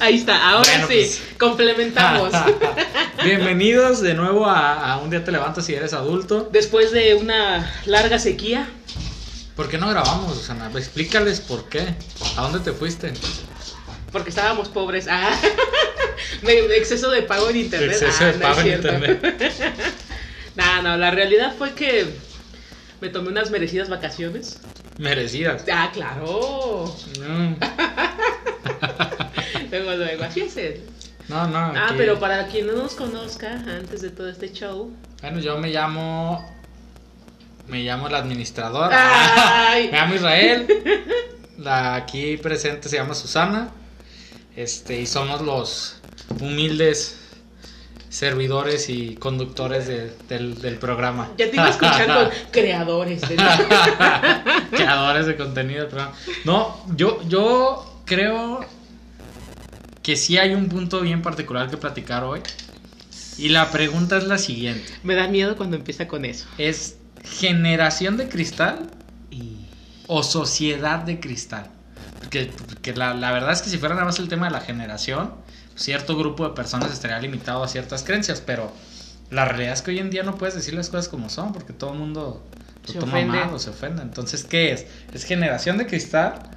Ahí está, ahora Bueno, sí, pues. complementamos. Bienvenidos de nuevo a, a Un día te levantas si eres adulto. Después de una larga sequía, ¿Por qué no grabamos, Susana? Explícales por qué. ¿A dónde te fuiste? porque estábamos pobres. Ah, exceso de pago en internet. Exceso Ah, de no pago en internet. No, no, la realidad fue que me tomé unas merecidas vacaciones. Merecidas. Ah, claro. Mm. Luego, luego, así es. él. No, no. Ah, pero para quien no nos conozca, antes de todo este show. Bueno, yo me llamo. Me llamo el administrador. Ay. me llamo Israel. La aquí presente se llama Susana. Este, y somos los humildes servidores y conductores de- del, del programa. Ya te iba a escuchar con creadores. de- Creadores de contenido del programa. No, yo, yo creo que sí hay un punto bien particular que platicar hoy. Y la pregunta es la siguiente. Me da miedo cuando empieza con eso. ¿Es generación de cristal o sociedad de cristal? Porque, porque la, la verdad es que si fuera nada más el tema de la generación, cierto grupo de personas estaría limitado a ciertas creencias, pero la realidad es que hoy en día no puedes decir las cosas como son, porque todo el mundo lo Se toma ofende. mal o se ofende. Entonces, ¿qué es? ¿Es generación de cristal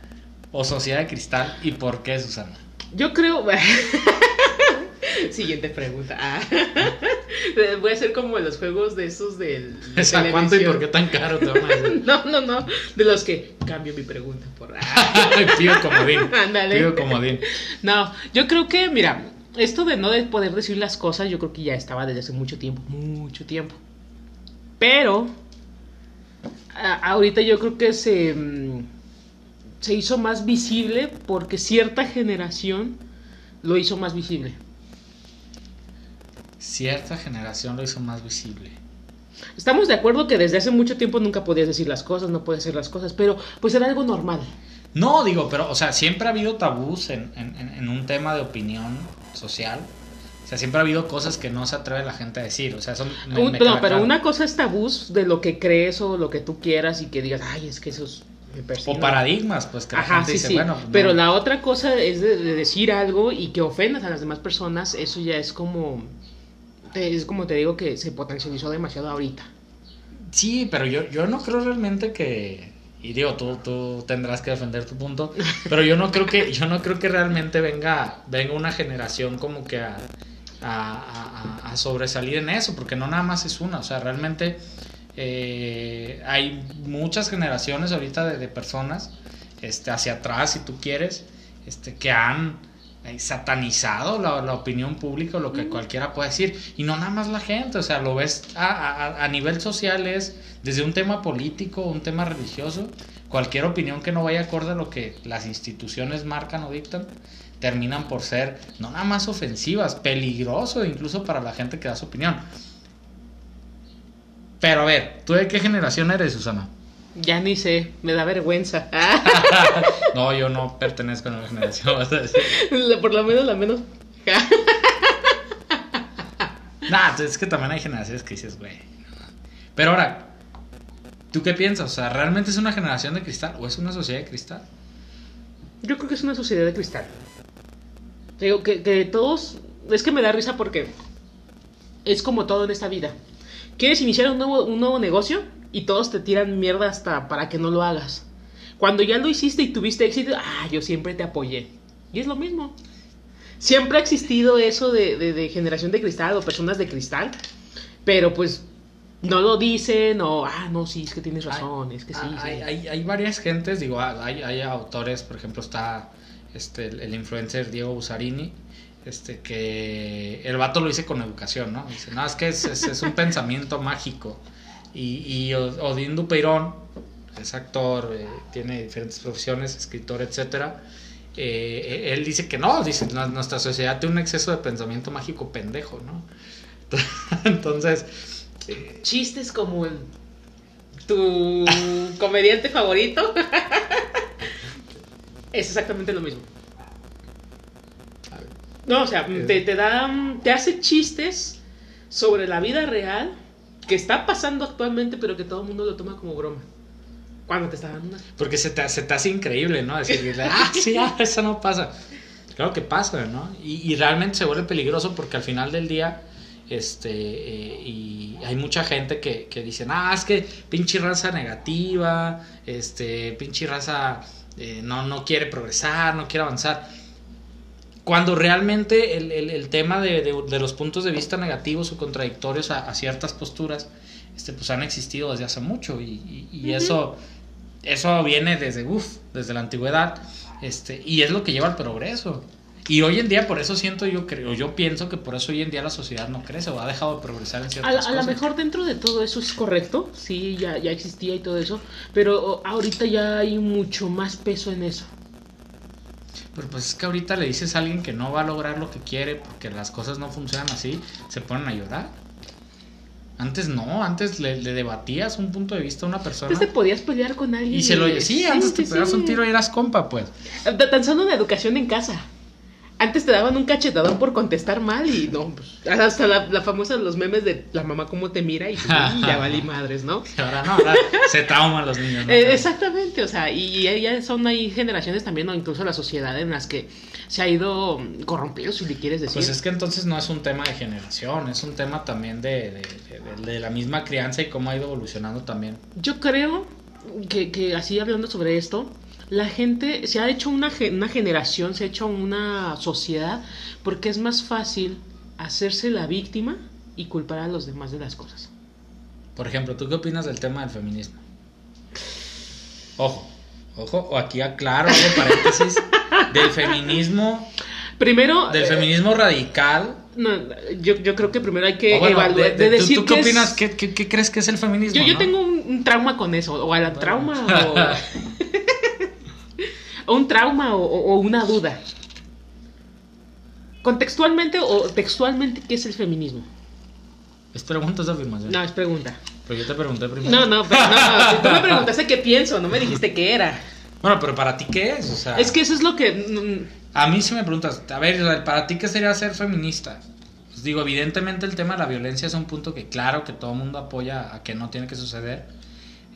o sociedad de cristal? ¿Y por qué, Susana? Yo creo. Siguiente pregunta. Ah. Voy a hacer como los juegos de esos del. de ¿Es a cuánto y por qué tan caro te van a decir? No, no, no. De los que cambio mi pregunta por. Ah. Pido comodín. Ándale. Pido comodín. No, yo creo que, mira, esto de no de poder decir las cosas, yo creo que ya estaba desde hace mucho tiempo, mucho tiempo. Pero, a- ahorita yo creo que se, mm, se hizo más visible porque cierta generación lo hizo más visible. Cierta generación lo hizo más visible. Estamos de acuerdo que desde hace mucho tiempo nunca podías decir las cosas, no podías hacer las cosas, pero pues era algo normal. No, digo, pero, o sea, siempre ha habido tabús en, en- un tema de opinión social. O sea, siempre ha habido cosas que no se atreve la gente a decir. O sea, son. me- Un- me no, pero claro. una cosa es tabús de lo que crees o lo que tú quieras y que digas, ay, es que eso es... persino". O paradigmas, pues que la Ajá, gente sí, dice, sí. bueno. pues, Pero no. la otra cosa es de, de decir algo y que ofendas a las demás personas, eso ya es como... te- Es como te digo que se potencializó demasiado ahorita. Sí, pero yo, yo no creo realmente que. Y digo, tú, tú tendrás que defender tu punto. Pero yo no creo que, yo no creo que realmente venga, venga una generación como que a, a- a- a sobresalir en eso, porque no nada más es una. O sea, realmente eh, hay muchas generaciones ahorita de, de personas, este, hacia atrás, si tú quieres, este, que han eh, satanizado la, la opinión pública, lo que cualquiera puede decir, y no nada más la gente, o sea, lo ves a, a- a nivel social, es desde un tema político, un tema religioso, cualquier opinión que no vaya acorde a lo que las instituciones marcan o dictan, terminan por ser no nada más ofensivas, peligroso incluso para la gente que da su opinión. Pero a ver, ¿tú de qué generación eres, Susana? Ya ni sé, me da vergüenza. no, yo no pertenezco a la generación, vas a decir. Por lo menos la menos... Nah, es que también hay generaciones que dices, güey. Pero ahora, ¿tú qué piensas? O sea, ¿realmente es una generación de cristal o es una sociedad de cristal? Yo creo que es una sociedad de cristal. Te Digo que, que todos. Es que me da risa porque es como todo en esta vida. Quieres iniciar un nuevo, un nuevo negocio y todos te tiran mierda hasta para que no lo hagas. Cuando ya lo hiciste y tuviste éxito, ah, yo siempre te apoyé. Y es lo mismo. Siempre ha existido eso de, de- de generación de cristal o personas de cristal, pero pues no lo dicen o, ah, no, sí, es que tienes razón, es que sí. Ah, hay, sí. hay, hay varias gentes, digo, hay, hay autores, por ejemplo, está este, el, el influencer Diego Busarini, este, que el vato lo dice con educación, ¿no? Dice, no, es que es, es- un pensamiento mágico. Y, y Odín Dupeirón, es actor, eh, tiene diferentes profesiones, escritor, etcétera. eh, él dice que no, dice, "Nu- nuestra sociedad tiene un exceso de pensamiento mágico pendejo, ¿no? Entonces, eh, chistes como el tu comediante favorito. es exactamente lo mismo. No, o sea, te, te da, te hace chistes sobre la vida real que está pasando actualmente, pero que todo el mundo lo toma como broma. Cuando te está dando una... Porque se te, se te hace increíble, ¿no? Decir, ah, sí, ah, eso no pasa. Claro que pasa, ¿no? Y, y realmente se vuelve peligroso porque al final del día, este, eh, y hay mucha gente que, que dice, ah, es que pinche raza negativa, este, pinche raza eh, no, no quiere progresar, no quiere avanzar. Cuando realmente el, el, el tema de, de, de, los puntos de vista negativos o contradictorios a, a, ciertas posturas, este, pues han existido desde hace mucho y, y, y uh -huh. eso, eso viene desde, uf, desde la antigüedad, este, y es lo que lleva al progreso. Y hoy en día, por eso siento yo, creo, yo pienso que por eso hoy en día la sociedad no crece o ha dejado de progresar en ciertas a, cosas. A lo mejor dentro de todo eso es correcto, sí, ya, ya existía y todo eso, pero ahorita ya hay mucho más peso en eso. Pero pues es que ahorita le dices a alguien que no va a lograr lo que quiere porque las cosas no funcionan así, se ponen a llorar. Antes no, antes le, le, debatías un punto de vista a una persona. Antes te podías pelear con alguien. Y se lo sí, antes sí, te sí, pegas un tiro y eras compa, pues. Tan solo una educación en casa. Antes te daban un cachetadón por contestar mal y no, pues, hasta la, la, famosa los memes de la mamá cómo te mira y, pues, ya valí madres, ¿no? Ahora no, ahora se trauman los niños. ¿no? Eh, exactamente, o sea, y ya son hay generaciones también, o incluso la sociedad en las que se ha ido corrompiendo, si le quieres decir. Pues es que entonces no es un tema de generación, es un tema también de, de, de, de la misma crianza y cómo ha ido evolucionando también. Yo creo que, que así hablando sobre esto, la gente se ha hecho una, una, generación, se ha hecho una sociedad porque es más fácil hacerse la víctima y culpar a los demás de las cosas. Por ejemplo, ¿tú qué opinas del tema del feminismo? Ojo, ojo, o aquí aclaro, hago paréntesis, del feminismo. Primero. Del feminismo radical. No, yo, yo creo que primero hay que bueno, evaluar. De, de, decir ¿Tú, tú qué opinas? Es... ¿Qué, qué, qué, crees que es el feminismo? Yo, yo ¿no? tengo un, un, trauma con eso, o a la trauma, o. o un trauma o, o, una duda. Contextualmente o textualmente, ¿qué es el feminismo? ¿Es pregunta o es afirmación? No, es pregunta. Pero yo te pregunté primero. No, no, pero no, tú me preguntaste qué pienso, no me dijiste qué era. Bueno, pero para ti qué es, o sea. Es que eso es lo que. mm, A mí si me preguntas, a ver, para ti qué sería ser feminista. Pues digo, evidentemente el tema de la violencia es un punto que claro que todo el mundo apoya a que no tiene que suceder.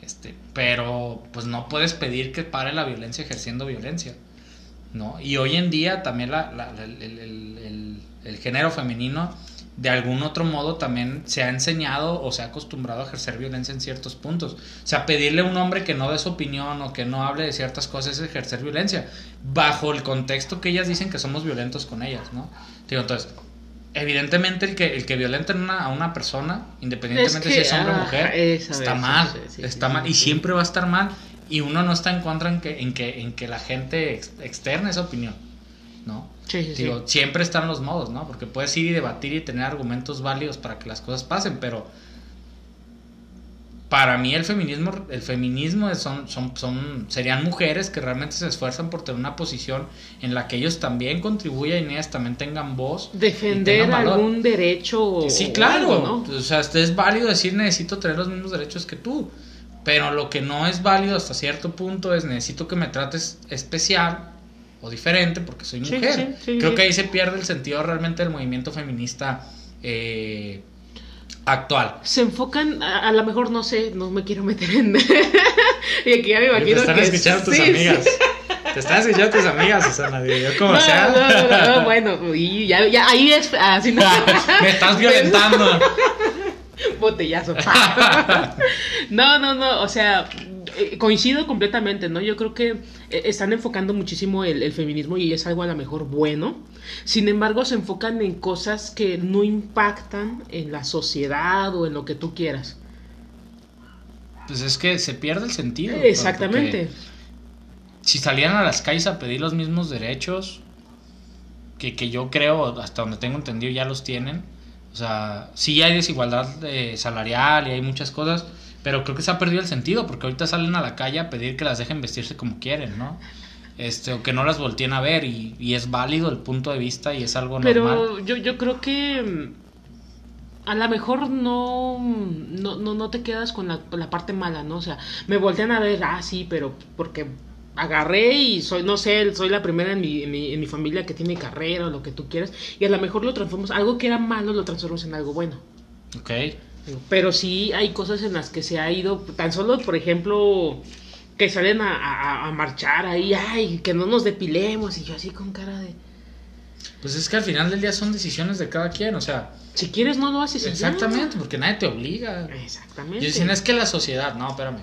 Este, pero pues no puedes pedir que pare la violencia ejerciendo violencia. ¿no? Y hoy en día también la, el, el, el, género femenino de algún otro modo también se ha enseñado o se ha acostumbrado a ejercer violencia en ciertos puntos. O sea, pedirle a un hombre que no dé su opinión o que no hable de ciertas cosas es ejercer violencia, bajo el contexto que ellas dicen que somos violentos con ellas, ¿no? Digo, entonces, evidentemente el que, el que violenta una, a una persona, independientemente es que, si es hombre o ah, mujer, está mal, sí, está sí, mal y siempre va a estar mal y uno no está en contra en que, en que, en que la gente ex, externe esa opinión, ¿no? Digo, siempre están los modos, ¿no? Porque puedes ir y debatir y tener argumentos válidos para que las cosas pasen, pero para mí el feminismo, el feminismo son, son, son, serían mujeres que realmente se esfuerzan por tener una posición en la que ellos también contribuyan y ellas también tengan voz. Defender tengan algún derecho. Sí, claro. Algo, ¿no? O sea, es válido decir necesito tener los mismos derechos que tú. Pero lo que no es válido hasta cierto punto es necesito que me trates especial o diferente porque soy mujer. Sí, sí, sí, Creo que ahí se pierde el sentido realmente del movimiento feminista eh, actual. Se enfocan, a, a lo mejor no sé, no me quiero meter en. y aquí ya me imagino. Te están que escuchando tus amigas. Te están escuchando tus amigas, Susana. Yo como no, sea. No, no, no, bueno, y ya, ya ahí es así. No. me estás violentando. Botellazo. no, no, no, o sea, eh, coincido completamente, ¿no? Yo creo que eh, están enfocando muchísimo el, el, feminismo y es algo a lo mejor bueno. Sin embargo, se enfocan en cosas que no impactan en la sociedad o en lo que tú quieras. Pues es que se pierde el sentido. Exactamente. Si salieran a las calles a pedir los mismos derechos, que, que yo creo, hasta donde tengo entendido, ya los tienen. O sea, sí hay desigualdad eh, salarial y hay muchas cosas, pero creo que se ha perdido el sentido, porque ahorita salen a la calle a pedir que las dejen vestirse como quieren, ¿no? Este, o que no las volteen a ver, y, y es válido el punto de vista y es algo pero normal. Pero yo, yo creo que mm, a lo mejor no, no, no, no te quedas con la, la, parte mala, ¿no? O sea, me voltean a ver, ah, sí, pero porque agarré y soy, no sé, soy la primera en mi, en mi, en mi familia que tiene carrera o lo que tú quieras, y a lo mejor lo transformamos, algo que era malo lo transformamos en algo bueno. Ok. Pero sí hay cosas en las que se ha ido, tan solo, por ejemplo, que salen a, a, a marchar ahí, ay, que no nos depilemos, y yo así con cara de... Pues es que al final del día son decisiones de cada quien, o sea. Si quieres, no lo haces. ya. Exactamente, porque nadie te obliga. Exactamente. Y dicen, es que la sociedad, no, espérame.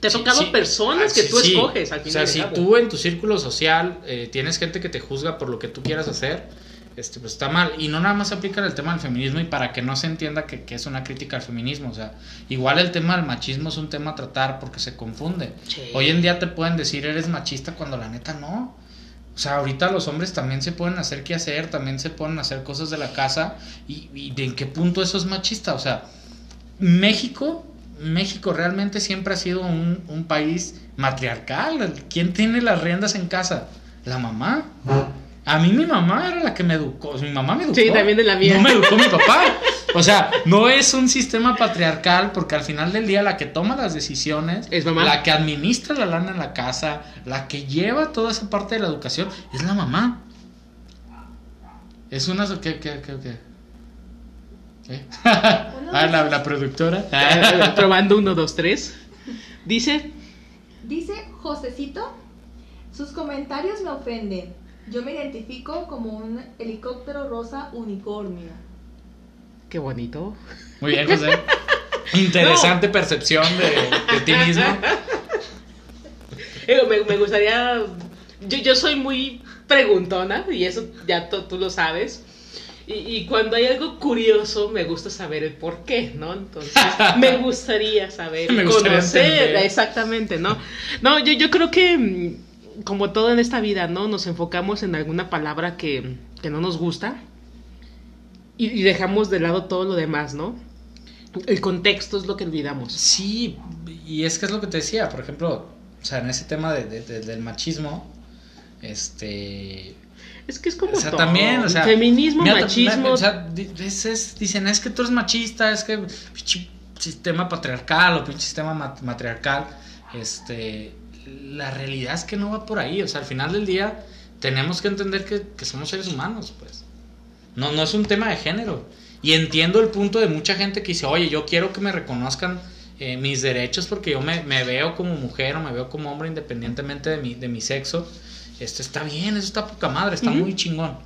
Te ha Sí, tocado sí. personas que sí, tú escoges al O final sea, y al si cabo. tú en tu círculo social eh, tienes gente que te juzga por lo que tú quieras hacer, este, pues está mal. Y no nada más aplica el tema del feminismo y para que no se entienda que, que es una crítica al feminismo. O sea, igual el tema del machismo es un tema a tratar porque se confunde. Sí. Hoy en día te pueden decir eres machista cuando la neta no. O sea, ahorita los hombres también se pueden hacer qué hacer, también se pueden hacer cosas de la casa. ¿Y, y de en qué punto eso es machista? O sea, México, México realmente siempre ha sido un, un país matriarcal. ¿Quién tiene las riendas en casa? La mamá. A mí mi mamá era la que me educó. Mi mamá me educó. Sí, también de la mía. No me educó mi papá. O sea, no es un sistema patriarcal porque al final del día la que toma las decisiones, Es mamá. la que administra la lana en la casa, la que lleva toda esa parte de la educación, es la mamá. Es una... ¿Qué, qué, qué, qué? ¿Qué? ah, la, la productora. Eh, Probando uno, dos, tres. Dice, Dice Josecito, sus comentarios me ofenden. Yo me identifico como un helicóptero rosa unicornio. qué bonito. Muy bien, José. Interesante percepción de, de ti mismo. Eh, Me, me gustaría. Yo, yo soy muy preguntona y eso ya tú- tú lo sabes. Y, y cuando hay algo curioso, me gusta saber el por qué, ¿no? Entonces, me gustaría saber, Me gustaría conocer, entender. exactamente, ¿no? No, yo, yo creo que, mm, como todo en esta vida, ¿no? Nos enfocamos en alguna palabra que, que no nos gusta y, y dejamos de lado todo lo demás, ¿no? El contexto es lo que olvidamos. Sí, y es que es lo que te decía, por ejemplo, o sea, en ese tema de- de- de- del machismo, este... Es que es como O sea, todo. también, o sea... Feminismo, mira, machismo. O sea, es- dicen, es que tú eres machista, es que pinche sistema patriarcal o pinche sistema mat- matriarcal, este... La realidad es que no va por ahí, o sea, al final del día tenemos que entender que, que somos seres humanos, pues. No, no es un tema de género. Y entiendo el punto de mucha gente que dice, oye, yo quiero que me reconozcan eh, mis derechos porque yo me, me veo como mujer o me veo como hombre independientemente de mi, de mi sexo. Esto está bien, eso está poca madre, está muy chingón.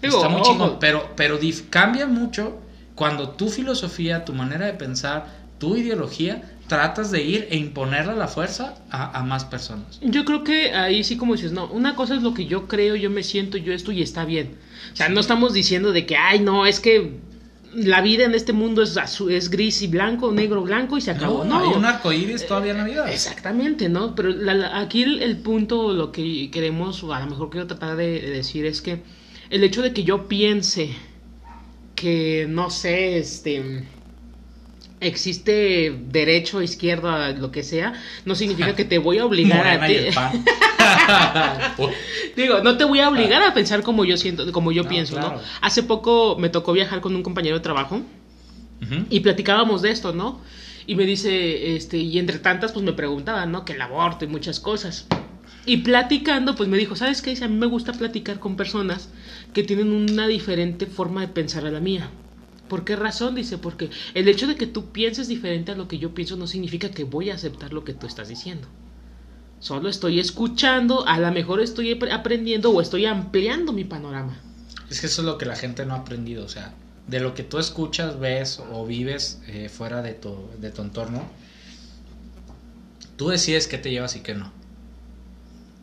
Digo, está muy ojo. chingón, pero, pero cambia mucho cuando tu filosofía, tu manera de pensar, tu ideología, tratas de ir e imponerla a la fuerza a, a más personas. Yo creo que ahí sí como dices, no, una cosa es lo que yo creo, yo me siento, yo esto y está bien. O sea, no estamos diciendo de que, ay, no, es que la vida en este mundo es, azul, es gris y blanco, negro, blanco y se acabó. No, hay un arco iris todavía en la vida. Exactamente, ¿no? Pero la- la- aquí el, el punto, lo que queremos, o a lo mejor quiero tratar de, de decir es que el hecho de que yo piense que, no sé, este, existe derecho, izquierda, lo que sea, no significa que te voy a obligar a ti. pan. Digo, no te voy a obligar a pensar como yo siento, como yo No, pienso, claro. ¿no? Hace poco me tocó viajar con un compañero de trabajo Ujú. y platicábamos de esto, ¿no? Y me dice, este, y entre tantas, pues me preguntaban, ¿no? Que el aborto y muchas cosas. Y platicando, pues me dijo, ¿sabes qué? Dice, a mí me gusta platicar con personas que tienen una diferente forma de pensar a la mía. ¿Por qué razón? Dice, porque el hecho de que tú pienses diferente a lo que yo pienso no significa que voy a aceptar lo que tú estás diciendo. Solo estoy escuchando, a lo mejor estoy ap- aprendiendo o estoy ampliando mi panorama. Es que eso es lo que la gente no ha aprendido, o sea, de lo que tú escuchas, ves o vives eh, fuera de tu, de tu entorno, tú decides qué te llevas y qué no.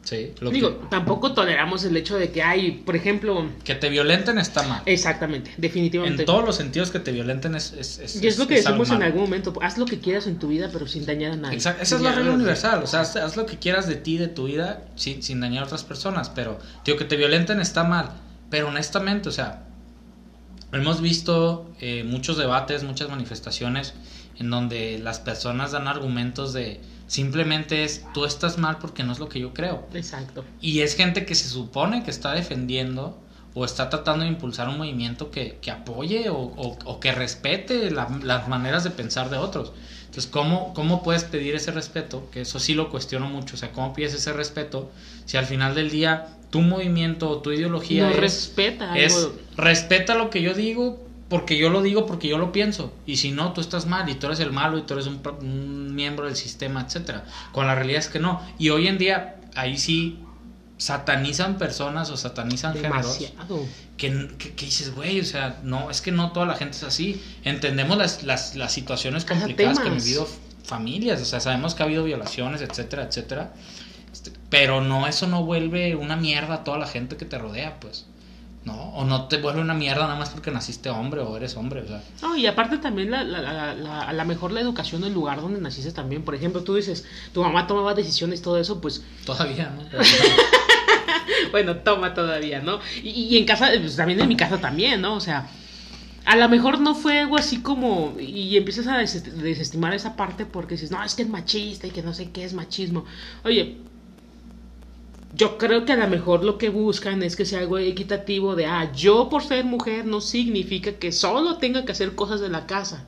Sí, lo Digo, tampoco toleramos el hecho de que hay, por ejemplo, que, te violenten está mal. exactamente, definitivamente. En todos los sentidos que te violenten es... es, es y es lo que es decimos en algún momento, haz lo que quieras en tu vida, pero sin dañar a nadie. Exacto, esa es la regla universal, o sea, haz, haz lo que quieras de ti, de tu vida, sin, sin dañar a otras personas, pero, tío, que te violenten está mal, pero honestamente, o sea, hemos visto eh, muchos debates, muchas manifestaciones en donde las personas dan argumentos de simplemente es, tú estás mal porque no es lo que yo creo. Exacto. Y es gente que se supone que está defendiendo o está tratando de impulsar un movimiento que, que apoye o, o- o que respete la- las maneras de pensar de otros. Entonces, ¿cómo, ¿cómo puedes pedir ese respeto? Que eso sí lo cuestiono mucho. O sea, ¿cómo pides ese respeto si al final del día tu movimiento o tu ideología No es, respeta es algo. respeta lo que yo digo porque yo lo digo porque yo lo pienso y si no tú estás mal y tú eres el malo y tú eres un, un miembro del sistema etcétera con la realidad es que no y hoy en día ahí sí satanizan personas o satanizan géneros que, que- que dices, güey, o sea, no, es que no toda la gente es así. Entendemos las, las, las situaciones complicadas que han vivido familias, o sea, sabemos que ha habido violaciones, etcétera, etcétera. Este, pero no, eso no vuelve una mierda a toda la gente que te rodea, pues. ¿No? O no te vuelve una mierda nada más porque naciste hombre o eres hombre, o sea. No, y aparte también la, la, la, la- a la mejor la educación del lugar donde naciste también. Por ejemplo, tú dices, tu mamá tomaba decisiones y todo eso, pues, Todavía, ¿no? bueno, toma todavía, ¿no? Y, y en casa, pues también en mi casa también, ¿no? O sea, a lo mejor no fue algo así como, y empiezas a des- desestimar esa parte porque dices, no, es que es machista y que no sé qué es machismo. Oye, yo creo que a lo mejor lo que buscan es que sea algo equitativo de, ah, yo por ser mujer no significa que solo tenga que hacer cosas de la casa.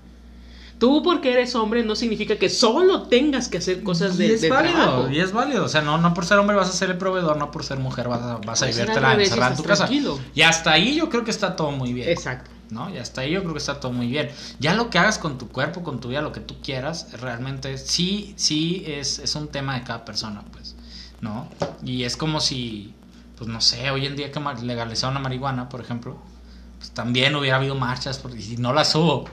Tú porque eres hombre no significa que solo tengas que hacer cosas de, y es de válido, trabajo. y es válido. O sea, no, no por ser hombre vas a ser el proveedor, no por ser mujer vas a, vas a Puede ser vivirte al la revés, encerrada en tu casa. Y hasta ahí yo creo que está todo muy bien. Exacto. ¿no? Y hasta ahí yo creo que está todo muy bien. Ya lo que hagas con tu cuerpo, con tu vida, lo que tú quieras, realmente sí, sí es, es un tema de cada persona, pues, ¿no? Y es como si, pues no sé, hoy en día que legalizaron la marihuana, por ejemplo, pues también hubiera habido marchas, porque si no las hubo.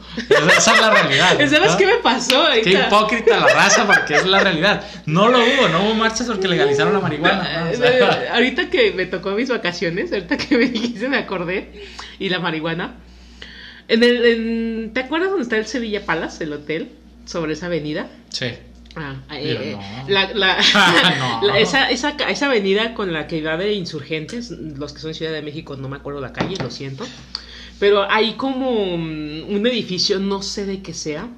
Esa, es la realidad. ¿Sabes ¿no? qué me pasó? Qué hipócrita la raza, porque es la realidad. No lo hubo, no hubo marchas porque legalizaron la marihuana. ¿no? O sea, Eh, ahorita que me tocó mis vacaciones, ahorita que me dijiste, me acordé. Y la marihuana. En el, en- ¿Te acuerdas dónde está el Sevilla Palace, el hotel? Sobre esa avenida. sí. Ah, eh, no. la, la- No. la- esa, esa, ca- esa avenida con la que va de insurgentes, los que son Ciudad de México, no me acuerdo la calle, lo siento. Pero hay como mm, un edificio, no sé de qué sea,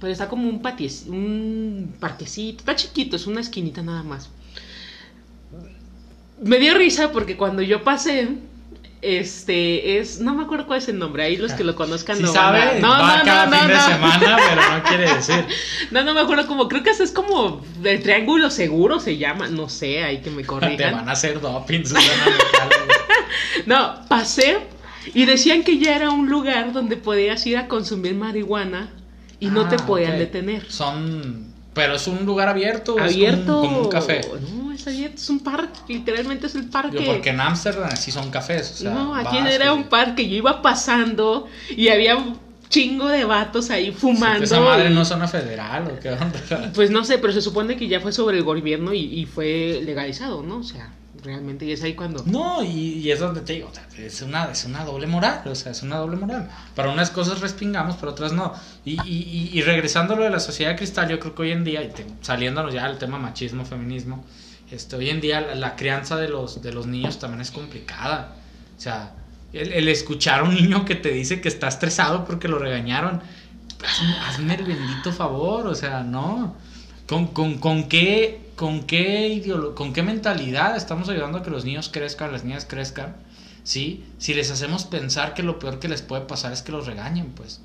pero está como un patio, un parquecito, está chiquito, es una esquinita nada más. Me dio risa porque cuando yo pasé, este es, no me acuerdo cuál es el nombre, ahí los que lo conozcan van a- sabe, no, va no, cada no, fin no, de no. semana, pero no quiere decir. No, no me acuerdo como, creo que es como el triángulo seguro se llama, no sé, hay que me Te corrijan. van a hacer doping. No, pasé y decían que ya era un lugar donde podías ir a consumir marihuana y no te Ah, podían detener. Son. Pero es un lugar abierto. es Abierto. como, un- como un café. No, es un parque, literalmente es el parque. Digo, porque en Ámsterdam sí son cafés. O sea, no, aquí vas era un parque, yo iba pasando y había un chingo de vatos ahí fumando. Esa madre y- no es zona federal o qué onda. Pues no sé, pero se supone que ya fue sobre el gobierno y, y fue legalizado, ¿no? O sea, realmente y es ahí cuando... No, y, y es donde te digo, o sea, es una, es una doble moral, o sea, es una doble moral. Para unas cosas respingamos, para otras no. Y, y, y, regresando a lo de la sociedad de cristal, yo creo que hoy en día, y te- saliéndonos ya del tema machismo, feminismo, este, hoy en día la, crianza de los, de los niños también es complicada. O sea, el, el escuchar a un niño que te dice que está estresado porque lo regañaron, hazme, hazme el bendito favor, o sea, no. ¿Con, con, con qué, con, qué ¿Con qué mentalidad estamos ayudando a que los niños crezcan, las niñas crezcan? ¿Sí? Si les hacemos pensar que lo peor que les puede pasar es que los regañen, pues.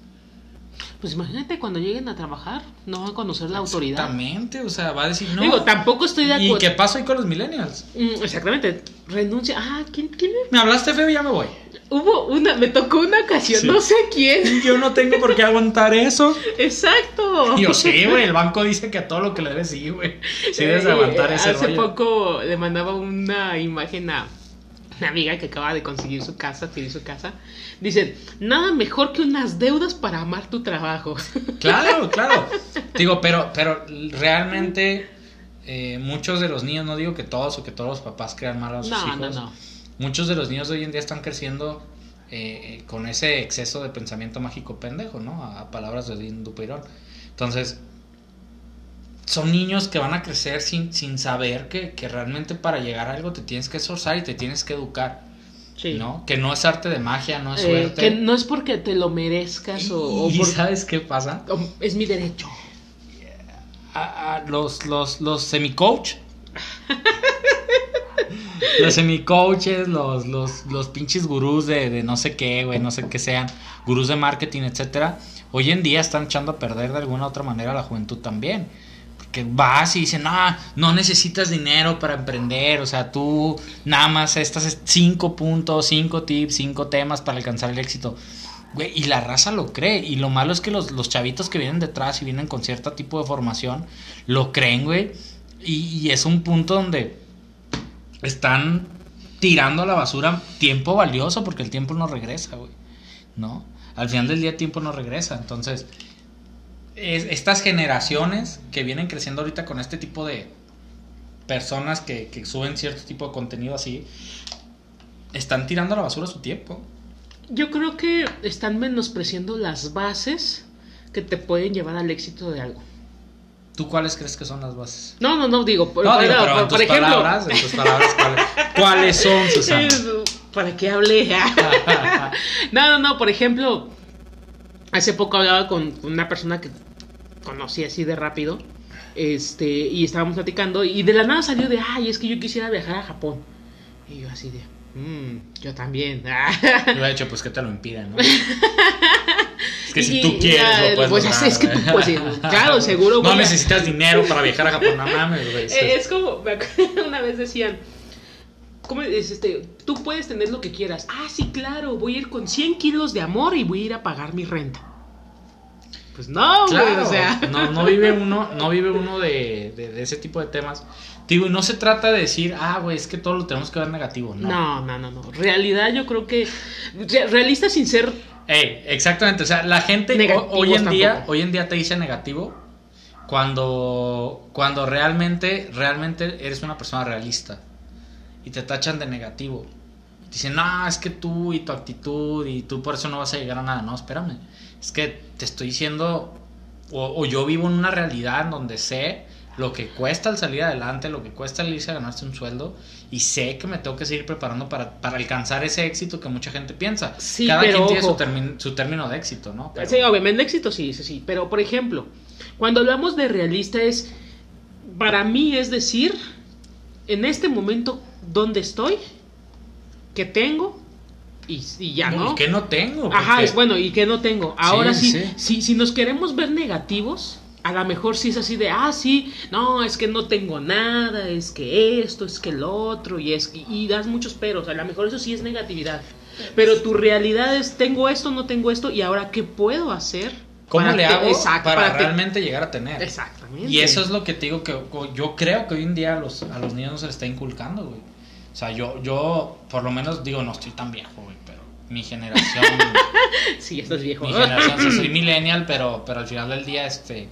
Pues imagínate cuando lleguen a trabajar, no van a conocer la autoridad. Exactamente, o sea, va a decir, no. Digo, tampoco estoy de ¿Y acuerdo. qué pasa hoy con los millennials? Mm, Exactamente, renuncia. Ah, ¿quién, quién es? Me hablaste feo y ya me voy. Hubo una, me tocó una ocasión, Sí. no sé quién. Yo no tengo por qué aguantar eso. Exacto. Yo sí, güey, el banco dice que a todo lo que le debes sí, güey. Sí debes de Eh, aguantar ese Hace rollo. poco le mandaba una imagen a una amiga que acaba de conseguir su casa, adquirir su casa. Dicen, nada mejor que unas deudas para amar tu trabajo. Claro, claro. Digo, pero, pero realmente eh, muchos de los niños, no digo que todos o que todos los papás crean mal a sus No, hijos. no, no. Muchos de los niños de hoy en día están creciendo eh, con ese exceso de pensamiento mágico pendejo, ¿no? A, a palabras de Dean Dupeirón. Entonces, son niños que van a crecer sin, sin saber que, que realmente para llegar a algo te tienes que esforzar y te tienes que educar, Sí. ¿no? Que no es arte de magia, no es Eh, suerte. que no es porque te lo merezcas o, o y por- ¿sabes qué pasa? es mi derecho. a- a los, los, los semi-coach. los semi-coaches, los, los, los pinches gurús de, de no sé qué, güey, no sé qué sean, gurús de marketing, etcétera, hoy en día están echando a perder de alguna u otra manera a la juventud también. Porque vas y dicen, no, no necesitas dinero para emprender, o sea, tú nada más estas cinco puntos, cinco tips, cinco temas para alcanzar el éxito. Güey, y la raza lo cree. Y lo malo es que los, los chavitos que vienen detrás y vienen con cierto tipo de formación, lo creen, güey. Y, y es un punto donde están tirando a la basura tiempo valioso porque el tiempo no regresa, güey. ¿No? Al final del día el tiempo no regresa. Entonces, es- estas generaciones que vienen creciendo ahorita con este tipo de personas que, que suben cierto tipo de contenido así, están tirando a la basura su tiempo. Yo creo que están menospreciando las bases que te pueden llevar al éxito de algo. ¿Tú cuáles crees que son las bases? No, no, no, digo, por, No, digo, pero en tus por ejemplo. palabras, en tus palabras, ¿cuáles, cuáles son, Susana? ¿Para qué hablé? no, no, no, por ejemplo, hace poco hablaba con una persona que conocí así de rápido. Este, y estábamos platicando, y de la nada salió de, ay, es que yo quisiera viajar a Japón. Y yo así de, "Mm, yo también. Yo he dicho, pues que te lo impiden, ¿no? Es que si tú quieres, ya, lo puedes pues, lograr, es que tú, güey. pues, claro, seguro, No güey. necesitas dinero para viajar a Japón, no mames, güey. Eh, Es como, una vez decían, ¿cómo es este? Tú puedes tener lo que quieras. Ah, sí, claro, voy a ir con 100 kilos de amor y voy a ir a pagar mi renta. Pues no, güey, Claro, o sea. no, no vive uno, no vive uno de, de- de ese tipo de temas. Digo, no se trata de decir, ah, güey, es que todo lo tenemos que ver negativo, ¿no? No, no, no, no. Realidad yo creo que re- realista sin ser Ey, exactamente, o sea, la gente hoy en día, tampoco. hoy en día te dice negativo cuando, cuando realmente, realmente eres una persona realista y te tachan de negativo. Dicen, no, es que tú y tu actitud y tú por eso no vas a llegar a nada. No, espérame, es que te estoy diciendo, o, o yo vivo en una realidad en donde sé lo que cuesta el salir adelante, lo que cuesta el irse a ganarse un sueldo y sé que me tengo que seguir preparando para, para alcanzar ese éxito que mucha gente piensa. Sí, Cada pero quien tiene su, termi- su término de éxito, ¿no? Pero- Sí, obviamente éxito sí, sí, sí. Pero, por ejemplo, cuando hablamos de realista es, para mí es decir, en este momento, ¿dónde estoy? ¿Qué tengo? Y, y ya, ¿no? ¿Y qué no tengo? Ajá, es bueno, ¿y qué no tengo? Ahora sí, sí. Si, si nos queremos ver negativos, a lo mejor sí es así de, ah, sí, no, es que no tengo nada, es que esto, es que lo otro, y es y, y das muchos peros, a lo mejor eso sí es negatividad. Pero tu realidad es, tengo esto, no tengo esto, y ahora, ¿qué puedo hacer? ¿Cómo para le que- hago exacto, para, que- realmente llegar a tener? Exactamente. Y eso es lo que te digo que yo creo que hoy en día a los, a los niños no se les está inculcando, güey. O sea, yo, yo por lo menos digo, no estoy tan viejo, güey, pero mi generación, Sí, estás viejo. mi generación, sí, soy millennial, pero, pero al final del día, este,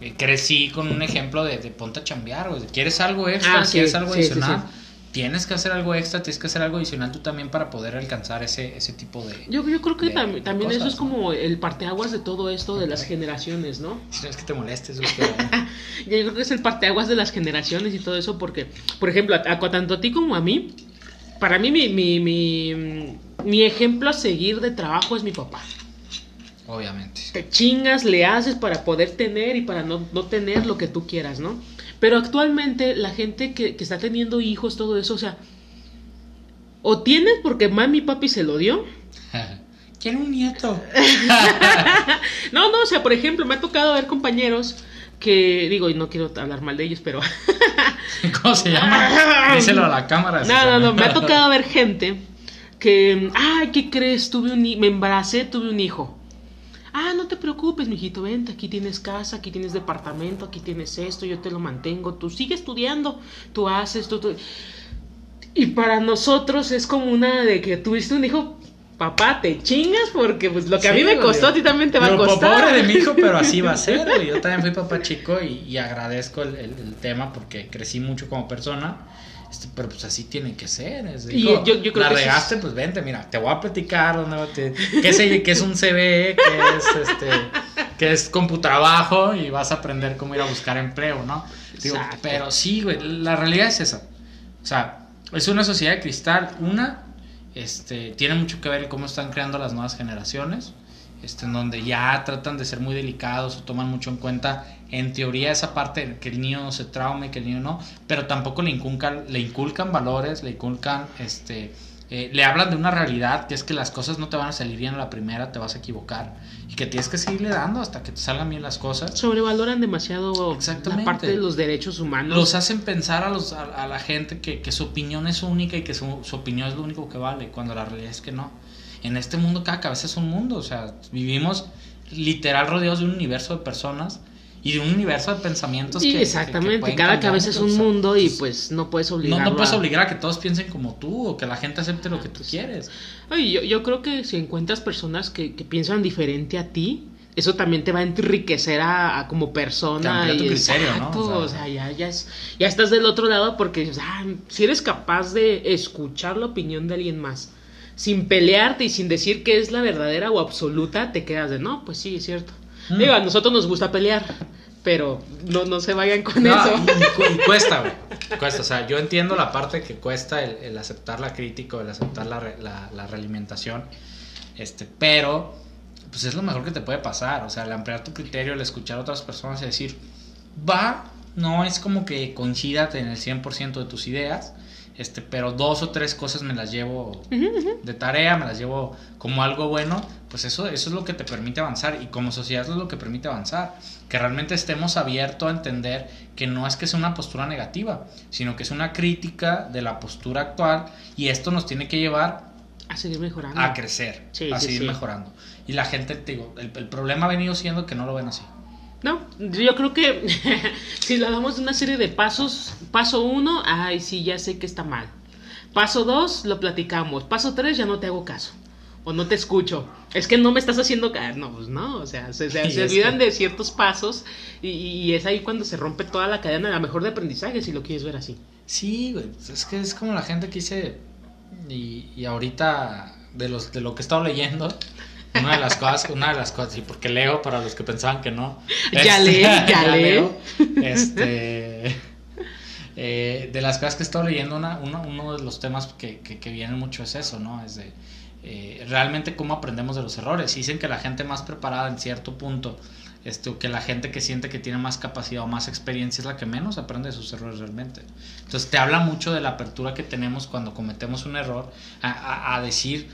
eh, crecí con un ejemplo de, de ponte a chambear, güey. ¿Quieres algo extra? Ah, sí, ¿Quieres algo sí, adicional? sí. Tienes que hacer algo extra, tienes que hacer algo adicional tú también para poder alcanzar ese, ese tipo de... Yo, yo creo que de- tam- de también eso es ¿no? como el parteaguas de todo esto de las generaciones, ¿no? Si no es que te molestes, Yo creo que es el parteaguas de las generaciones y todo eso, porque, por ejemplo, a, a- tanto a ti como a mí, para mí mi, mi, mi, mi ejemplo a seguir de trabajo es mi papá. obviamente. Te chingas, le haces para poder tener y para no, no tener lo que tú quieras, ¿no? Pero actualmente la gente que, que está teniendo hijos, todo eso, o sea, o tienes porque mami y papi se lo dio, Quiero un nieto. No, no, o sea, por ejemplo, me ha tocado ver compañeros que, digo, y no quiero hablar mal de ellos, pero... ¿Cómo se llama? Díselo a la cámara. no, no, no, me ha tocado ver gente que, ay, ¿qué crees? Tuve un, me embaracé, tuve un hijo. Ah, no te preocupes, mijito, vente, aquí tienes casa, aquí tienes departamento, aquí tienes esto, yo te lo mantengo, tú sigue estudiando, tú haces, tú, tú... Y para nosotros es como una de que tuviste un hijo, papá, te chingas porque pues lo que a mí me costó a ti también te va a costar. Pobre de mi hijo, pero así va a ser. Yo también fui papá chico y, y agradezco el, el- el tema porque crecí mucho como persona. Este, pero pues así tiene que ser. Es, Y hijo, yo- yo creo la que eso es- regaste, pues vente, mira, te voy a platicar dónde va- te- qué es, qué es un CBE, qué es este, qué es computrabajo y vas a aprender cómo ir a buscar empleo, ¿no? Digo, pero sí, güey, la realidad es esa. O sea, es una sociedad de cristal. Una, este, tiene mucho que ver cómo están creando las nuevas generaciones, este, en donde ya tratan de ser muy delicados o toman mucho en cuenta, en teoría, esa parte de que el niño no se traume, que el niño no, pero tampoco le inculcan, le inculcan valores, le inculcan, este, eh, le hablan de una realidad que es que las cosas no te van a salir bien a la primera, te vas a equivocar y que tienes que seguirle dando hasta que te salgan bien las cosas. Sobrevaloran demasiado Exactamente. la parte de los derechos humanos. Los hacen pensar a, los, a, a la gente que, que su opinión es única y que su, su opinión es lo único que vale, cuando la realidad es que no. En este mundo cada cabeza es un mundo, o sea, vivimos literal rodeados de un universo de personas y de un universo de pensamientos Sí, que. exactamente. que pueden Cada cabeza es un o sea, mundo y pues, no puedes No, obligar. no puedes obligar a que todos piensen como tú o que la gente acepte lo que tú quieres. Oye, yo, yo creo que si encuentras personas que, que piensan diferente a ti, eso también te va a enriquecer a, a como Te persona. tu y criterio, ¿no? exacto, O O sea, sea, ya, ya, es, ya estás del otro lado porque dices, ah, si eres capaz de escuchar la opinión de alguien más, sin pelearte y sin decir que es la verdadera o absoluta, te quedas de, no, pues sí, es cierto. Mm. Digo, a nosotros nos gusta pelear, pero no, no se vayan con No, eso. cuesta, güey. Cuesta. O sea, yo entiendo la parte que cuesta el, el aceptar la crítica, el aceptar la, re- la, la realimentación. Este, pero, pues es lo mejor que te puede pasar. O sea, el ampliar tu criterio, el escuchar a otras personas y decir, va, no es como que coincida en el 100% de tus ideas. Este, pero dos o tres cosas me las llevo de tarea, me las llevo como algo bueno, pues eso, eso es lo que te permite avanzar y como sociedad es lo que permite avanzar, que realmente estemos abiertos a entender que no es que sea una postura negativa, sino que es una crítica de la postura actual y esto nos tiene que llevar A seguir mejorando. a crecer, Sí, a sí, seguir sí. mejorando. Y la gente, te digo, el, el problema ha venido siendo que no lo ven así. No, yo creo que si le damos una serie de pasos, paso uno, ay, sí, ya sé que está mal. Paso dos, lo platicamos. Paso tres, ya no te hago caso. O no te escucho. Es que no me estás haciendo caso. No, pues no, o sea, se, se- olvidan que- de ciertos pasos y, y es ahí cuando se rompe toda la cadena, a lo mejor de aprendizaje, si lo quieres ver así. Sí, güey, pues es que es como la gente que dice, y, y ahorita de, los, de lo que he estado leyendo, una de las cosas, una de las cosas, y porque leo para los que pensaban que no. Ya este, lee, ya lee. leo, este, eh, de las cosas que he estado leyendo, una, uno, uno de los temas que, que, que vienen mucho es eso, ¿no? Es de eh, realmente cómo aprendemos de los errores. Dicen que la gente más preparada en cierto punto, este, o que la gente que siente que tiene más capacidad o más experiencia es la que menos aprende de sus errores realmente. Entonces te habla mucho de la apertura que tenemos cuando cometemos un error a, a- a decir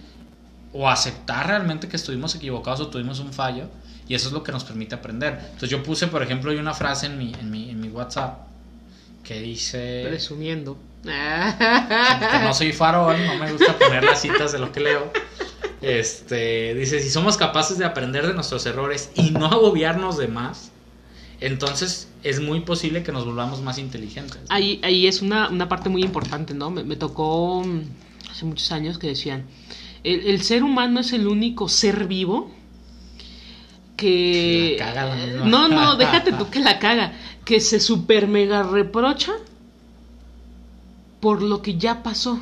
o aceptar realmente que estuvimos equivocados o tuvimos un fallo y eso es lo que nos permite aprender. Entonces yo puse, por ejemplo, hay una frase en mi, en mi, en mi WhatsApp que dice Presumiendo. que no soy farol, no me gusta poner las citas de lo que leo. Este, dice, si somos capaces de aprender de nuestros errores y no agobiarnos de más, entonces es muy posible que nos volvamos más inteligentes. Ahí, ahí es una, una parte muy importante, ¿no? Me, me tocó mm, hace muchos años que decían, el, el ser humano es el único ser vivo que... La caga la. No, no, déjate tú que la caga, que se super mega reprocha por lo que ya pasó.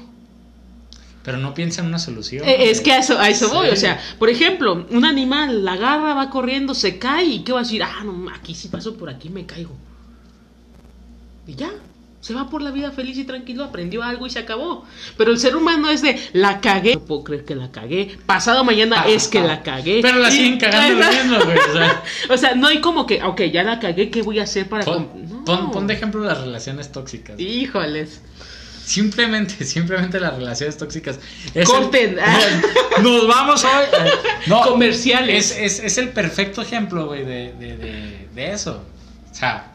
Pero no piensa en una solución. Eh, es que a eso, a eso voy, o sea, por ejemplo, un animal la agarra, va corriendo, se cae y ¿qué va a decir? Ah, no, aquí sí paso por aquí, me caigo. Y ya, se va por la vida feliz y tranquilo, aprendió algo y se acabó. Pero el ser humano es de, la cagué, no puedo creer que la cagué, pasado mañana es que la cagué. Pero la siguen cagando lo mismo, güey. O sea, O sea, no hay como que, ok, ya la cagué, ¿qué voy a hacer para... pon, com-?" No. pon- pon de ejemplo las relaciones tóxicas. Híjoles. Simplemente, simplemente las relaciones tóxicas. Es Corten. el- nos vamos hoy. No, Comerciales. Es, es, es el perfecto ejemplo, güey, de, de, de, de eso. O sea,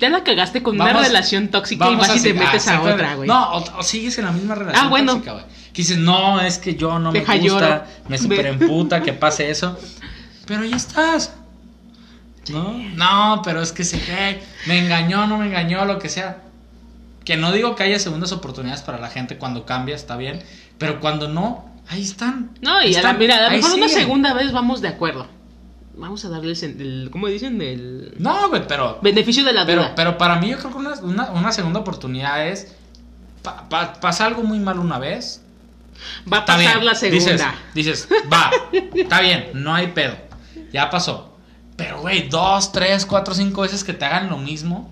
Ya la cagaste con una relación tóxica y vas y te metes ah, a otra, güey. No, o, o sigues en la misma relación Ah, bueno. tóxica, güey. Que dices, no, es que yo no Deja me gusta, lloro. me Ve. super emputa que pase eso. Pero ya estás. ¿No? No, pero es que se cree, me engañó, no me engañó, lo que sea. Que no digo que haya segundas oportunidades para la gente cuando cambia, está bien. Pero cuando no, ahí están. No, y a la, mira, a lo mejor una segunda vez vamos de acuerdo. Vamos a darles el, el- ¿cómo dicen? El No, güey, pero. beneficio de la Pero, duda. pero para mí yo creo que una, una, una segunda oportunidad es. pa- pa- pasa algo muy mal una vez. Va a pasar bien. la segunda. Dices, dices, va, está bien, no hay pedo. Ya pasó. Pero, güey, dos, tres, cuatro, cinco veces que te hagan lo mismo.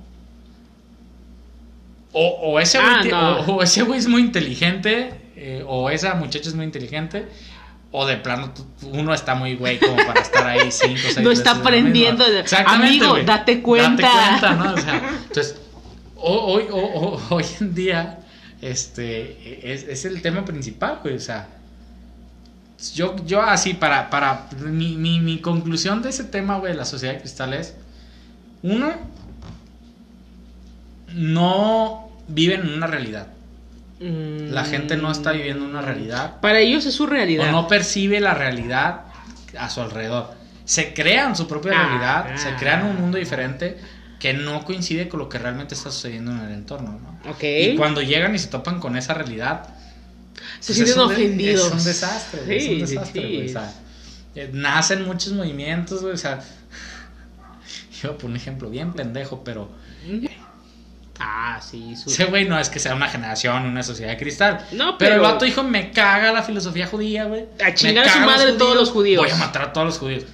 O, o ese güey Ah, no. o- o ese güey es muy inteligente. eh, o esa muchacha es muy inteligente. O de plano uno está muy güey como para estar ahí cinco, seis No está aprendiendo. Amigo, date cuenta. Date cuenta, ¿no? O sea, entonces, ho- hoy, ho- ho- hoy en día, este, es, es el tema principal, güey. O sea, yo, yo así, para, para, mi, mi, mi conclusión de ese tema, güey, de la sociedad de cristal es, uno, no viven en una realidad. Mm, La gente no está viviendo una realidad Para ellos es su realidad. o no percibe la realidad a su alrededor. se crean su propia Ah, realidad, ah. se crean un mundo diferente que no coincide con lo que realmente está sucediendo en el entorno, ¿no? Ok. Y cuando llegan y se topan con esa realidad, Se pues sienten ofendidos. Es un desastre, güey, es Sí, un sí, desastre, sí. o sea, eh, nacen muchos movimientos, güey, o sea, yo por un ejemplo bien pendejo, pero Ah, sí, su... ese güey no es que sea una generación, una sociedad de cristal. No, pero, el pero- vato dijo, me caga la filosofía judía, güey. A chingar a su madre todos los judíos. Voy a matar a todos los judíos.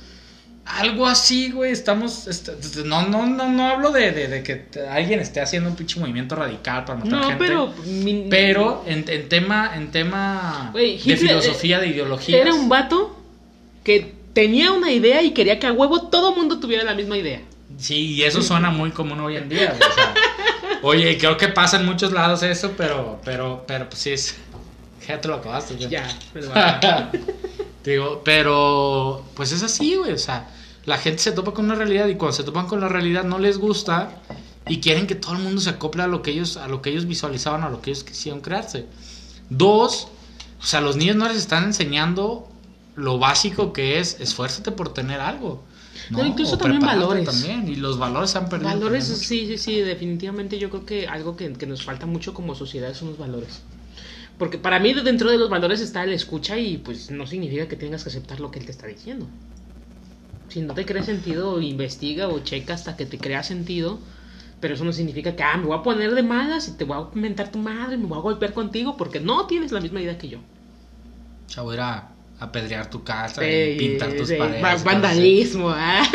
Algo así, güey, estamos... est- no, no, no, no hablo de, de- de que alguien esté haciendo un pinche movimiento radical para matar No, gente. pero... mi- Pero en, en tema, en tema de filosofía, de ideología. Era un vato que tenía una idea y quería que a huevo todo mundo tuviera la misma idea. Sí, y eso suena muy común hoy en día. güey, o sea, oye, creo que pasa en muchos lados eso, pero, pero, pero, pues sí es. Ya te lo acabaste. güey. Ya, pero. Digo, pero, pues es así, güey. O sea, la gente se topa con una realidad y cuando se topan con la realidad no les gusta y quieren que todo el mundo se acople a lo que ellos, a lo que ellos visualizaban, a lo que ellos quisieron crearse. Dos, o sea, los niños no les están enseñando lo básico que es esfuérzate por tener algo. ¿No? No, incluso también valores. También, y los valores se han perdido. Valores, sí, sí, sí, definitivamente yo creo que algo que, que nos falta mucho como sociedad son los valores. Porque para mí dentro de los valores está el escucha y pues no significa que tengas que aceptar lo que él te está diciendo. Si no te crea sentido, investiga o checa hasta que te crea sentido. Pero eso no significa que, ah, me voy a poner de malas y te voy a mentar tu madre, me voy a golpear contigo porque no tienes la misma idea que yo. O sea, voy a ir a apedrear tu casa Sí, y pintar tus sí, paredes. vandalismo, ah.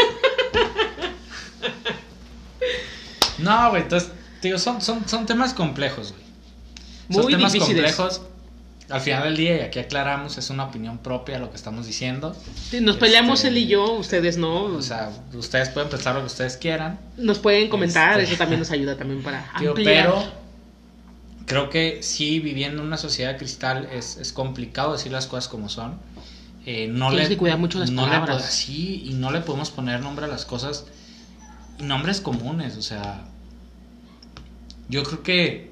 No, güey, entonces, digo, son, son, son temas complejos, güey. Son Muy temas difíciles. complejos. Al final del día, y aquí aclaramos, es una opinión propia lo que estamos diciendo. Sí, Nos peleamos Este, él y yo, ustedes no. O sea, ustedes pueden pensar lo que ustedes quieran. Nos pueden comentar, Este- eso también nos ayuda también para Tío, ampliar. pero creo que sí, viviendo en una sociedad de cristal es, es complicado decir las cosas como son. Eh, no Tienes le, que cuidar mucho las no le palabras. po- sí, y no le podemos poner nombre a las cosas. Nombres comunes, o sea. Yo creo que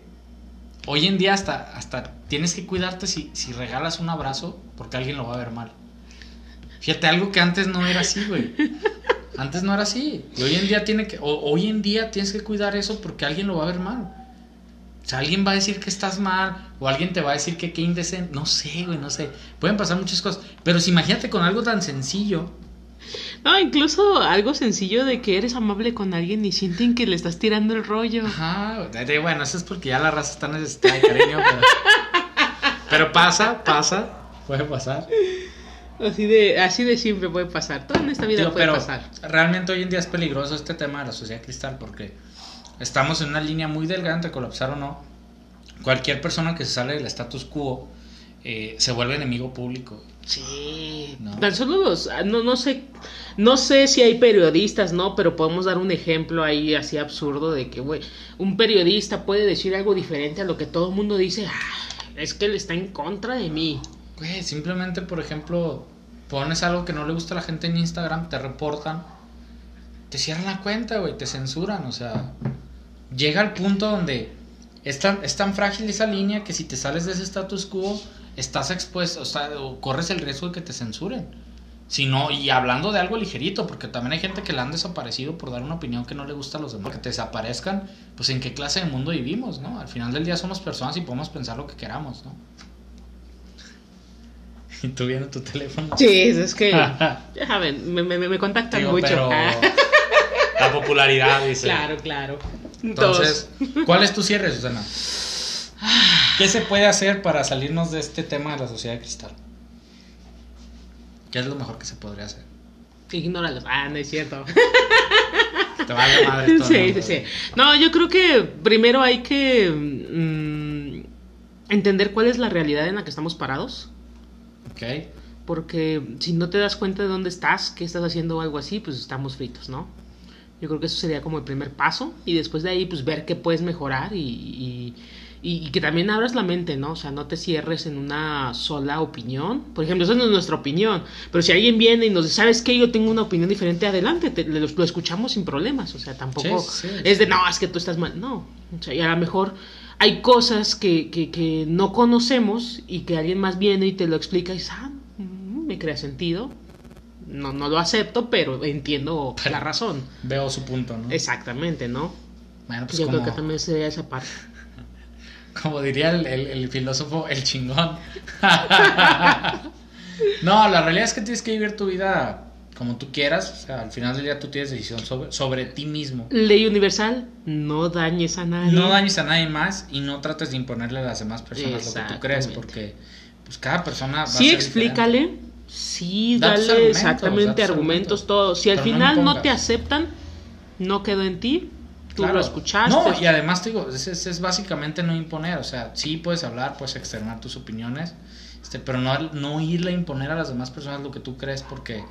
hoy en día hasta, hasta tienes que cuidarte si, si regalas un abrazo porque alguien lo va a ver mal. Fíjate, algo que antes no era así, güey. Antes no era así. Y hoy en día tiene que, o- hoy en día tienes que cuidar eso porque alguien lo va a ver mal. O sea, alguien va a decir que estás mal, o alguien te va a decir que qué indecente. No sé, güey, no sé. Pueden pasar muchas cosas. Pero si imagínate con algo tan sencillo. No, incluso algo sencillo de que eres amable con alguien y sienten que le estás tirando el rollo. Ajá, de- de- bueno, eso es porque ya la raza está necesitada de cariño. Pero, pero pasa, pasa, puede pasar. Así de, así de siempre puede pasar. Todo en esta vida Digo, puede pero pasar. realmente hoy en día es peligroso este tema de la sociedad cristal porque estamos en una línea muy delgada entre colapsar o no. Cualquier persona que se sale del status quo eh, se vuelve enemigo público. Sí. No. Tan solo los, ah, no, no sé, no sé si hay periodistas, ¿no? Pero podemos dar un ejemplo ahí así absurdo de que, güey, un periodista puede decir algo diferente a lo que todo el mundo dice. "Ah, es que él está en contra de mí. Güey, simplemente, por ejemplo, pones algo que no le gusta a la gente en Instagram, te reportan, te cierran la cuenta, güey, te censuran, o sea, llega al punto donde es tan, es tan frágil esa línea que si te sales de ese status quo, estás expuesto, o sea, o corres el riesgo de que te censuren. Si no, y hablando de algo ligerito, porque también hay gente que la han desaparecido por dar una opinión que no le gusta a los demás, que te desaparezcan, pues en qué clase de mundo vivimos, ¿no? Al final del día somos personas y podemos pensar lo que queramos, ¿no? Y tú viendo tu teléfono. Sí, es que, ya saben, me, me, me contactan Digo, mucho. pero la popularidad, dice. claro, claro. Entonces, ¿cuál es tu cierre, Susana? ¿Qué se puede hacer para salirnos de este tema de la sociedad de cristal? ¿Qué es lo mejor que se podría hacer? Ignóralos. Ah, no es cierto. Te va a dar madre todo el Sí, mundo. sí, sí. No, yo creo que primero hay que mm, entender cuál es la realidad en la que estamos parados. Ok. Porque si no te das cuenta de dónde estás, que estás haciendo o algo así, pues estamos fritos, ¿no? Yo creo que eso sería como el primer paso. Y después de ahí, pues ver qué puedes mejorar y, y, y- y que también abras la mente, ¿no? O sea, no te cierres en una sola opinión. Por ejemplo, esa no es nuestra opinión. Pero si alguien viene y nos dice, ¿sabes qué? Yo tengo una opinión diferente, adelante, te- lo, lo escuchamos sin problemas. O sea, tampoco Sí, sí, sí. es de, no, es que tú estás mal. No. O sea, y a lo mejor hay cosas que, que, que no conocemos y que alguien más viene y te lo explica y dices, ah, mm, me crea sentido. No, no lo acepto, pero entiendo la razón. Veo su punto, ¿no? Exactamente, ¿no? Bueno, pues Yo como, creo que también sería esa parte. como diría el, el- el filósofo, el chingón. no, la realidad es que tienes que vivir tu vida como tú quieras. O sea, al final del día tú tienes decisión sobre, sobre ti mismo. Ley universal, no dañes a nadie. No dañes a nadie más y no trates de imponerle a las demás personas lo que tú crees, porque pues cada persona va a Sí, ser explícale. Sí, dale argumentos, exactamente argumentos, argumentos. todo. Si al no final no, te aceptan, no quedó en ti. Tú Claro. lo escuchaste. No, y además te digo, es, es- es básicamente no imponer, o sea, sí puedes hablar, puedes externar tus opiniones, este, pero no, no irle a imponer a las demás personas lo que tú crees, porque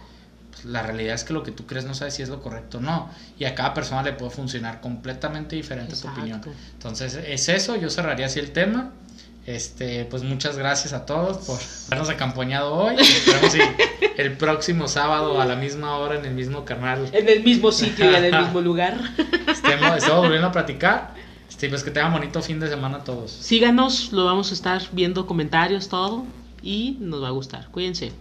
pues, la realidad es que lo que tú crees no sabes si es lo correcto o no, y a cada persona le puede funcionar completamente diferente Exacto. tu opinión. Entonces, es eso, yo cerraría así el tema. Este, pues muchas gracias a todos por habernos acompañado hoy. Esperamos si el próximo sábado a la misma hora en el mismo canal En el mismo sitio y en el mismo lugar. estemos, estemos volviendo a platicar. Este, pues que tengan bonito fin de semana a todos. Síganos, lo vamos a estar viendo comentarios, todo. Y nos va a gustar. Cuídense.